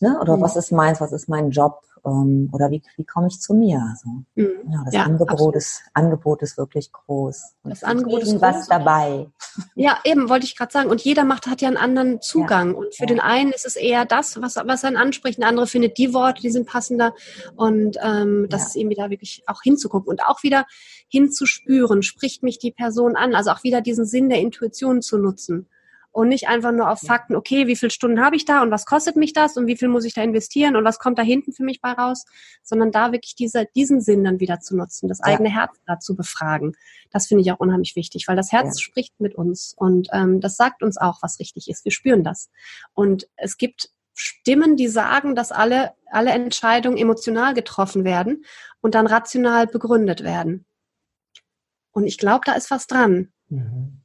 ne? oder mhm. was ist meins, was ist mein Job ähm, oder wie, wie komme ich zu mir? Also, mhm. ja, das ja, Angebot, ist, Angebot ist wirklich groß. Und das Angebot ist was dabei. Ja, eben, wollte ich gerade sagen. Und jeder macht, hat ja einen anderen Zugang. Ja, und für den einen ist es eher das, was, was einen anspricht. Der andere findet die Worte, die sind passender. Und ähm, das ist irgendwie da wirklich auch hinzugucken und auch wieder hinzuspüren, spricht mich die Person an. Also auch wieder diesen Sinn der Intuition zu nutzen und nicht einfach nur auf Fakten, okay, wie viele Stunden habe ich da und was kostet mich das und wie viel muss ich da investieren und was kommt da hinten für mich bei raus, sondern da wirklich diese, diesen Sinn dann wieder zu nutzen, das eigene ja. Herz da zu befragen. Das finde ich auch unheimlich wichtig, weil das Herz ja. spricht mit uns und ähm, das sagt uns auch, was richtig ist. Wir spüren das. Und es gibt Stimmen, die sagen, dass alle, alle Entscheidungen emotional getroffen werden und dann rational begründet werden. Und ich glaube, da ist was dran. Mhm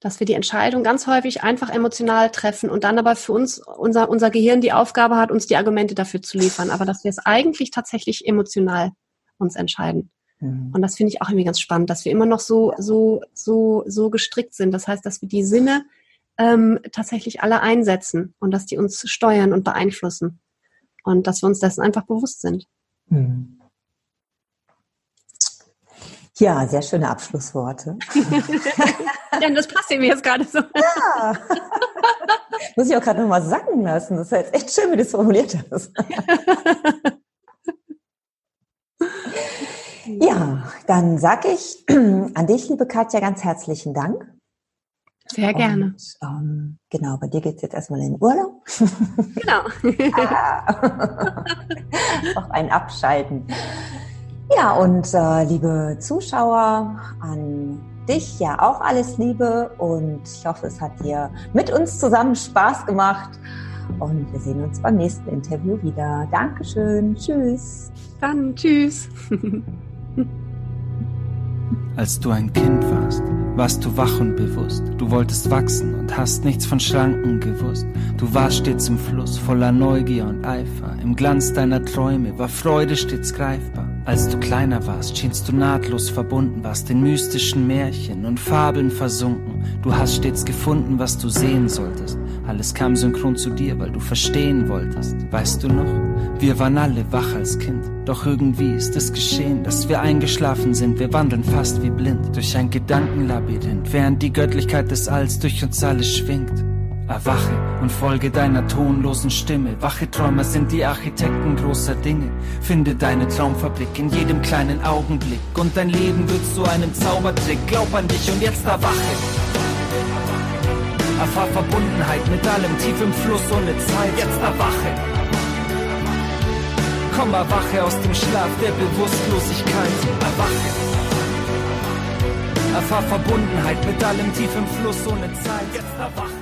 dass wir die Entscheidung ganz häufig einfach emotional treffen und dann aber für uns, unser, unser Gehirn die Aufgabe hat, uns die Argumente dafür zu liefern, aber dass wir es eigentlich tatsächlich emotional uns entscheiden. Mhm. Und das finde ich auch irgendwie ganz spannend, dass wir immer noch so, so, so, so gestrickt sind. Das heißt, dass wir die Sinne ähm, tatsächlich alle einsetzen und dass die uns steuern und beeinflussen. Und dass wir uns dessen einfach bewusst sind. Mhm. Ja, sehr schöne Abschlussworte. ja, das passt mir jetzt gerade so. Ja. Muss ich auch gerade nochmal sacken lassen. Das ist jetzt echt schön, wie du es formuliert hast. ja, dann sage ich an dich, liebe Katja, ganz herzlichen Dank. Sehr gerne. Und, ähm, genau, bei dir geht es jetzt erstmal in den Urlaub. Genau. ah. Auch ein Abschalten. Ja, und äh, liebe Zuschauer, an dich ja auch alles Liebe und ich hoffe, es hat dir mit uns zusammen Spaß gemacht und wir sehen uns beim nächsten Interview wieder. Dankeschön. Tschüss. Dann tschüss. Als du ein Kind warst, warst du wach und bewusst. Du wolltest wachsen und hast nichts von Schranken gewusst. Du warst stets im Fluss, voller Neugier und Eifer. Im Glanz deiner Träume war Freude stets greifbar. Als du kleiner warst, schienst du nahtlos verbunden, warst in mystischen Märchen und Fabeln versunken. Du hast stets gefunden, was du sehen solltest. Alles kam synchron zu dir, weil du verstehen wolltest. Weißt du noch? Wir waren alle wach als Kind. Doch irgendwie ist es geschehen, dass wir eingeschlafen sind. Wir wandeln fast wie blind durch ein Gedankenlabyrinth, während die Göttlichkeit des Alls durch uns alle schwingt. Erwache und folge deiner tonlosen Stimme. Wache Träumer sind die Architekten großer Dinge. Finde deine Traumfabrik in jedem kleinen Augenblick. Und dein Leben wird zu einem Zaubertrick. Glaub an dich und jetzt erwache. Erfahr Verbundenheit mit allem tief im Fluss ohne Zeit. Jetzt erwache. Komm, erwache aus dem Schlaf der Bewusstlosigkeit. Erwache. Erfahr Verbundenheit mit allem tief im Fluss ohne Zeit. Jetzt erwache.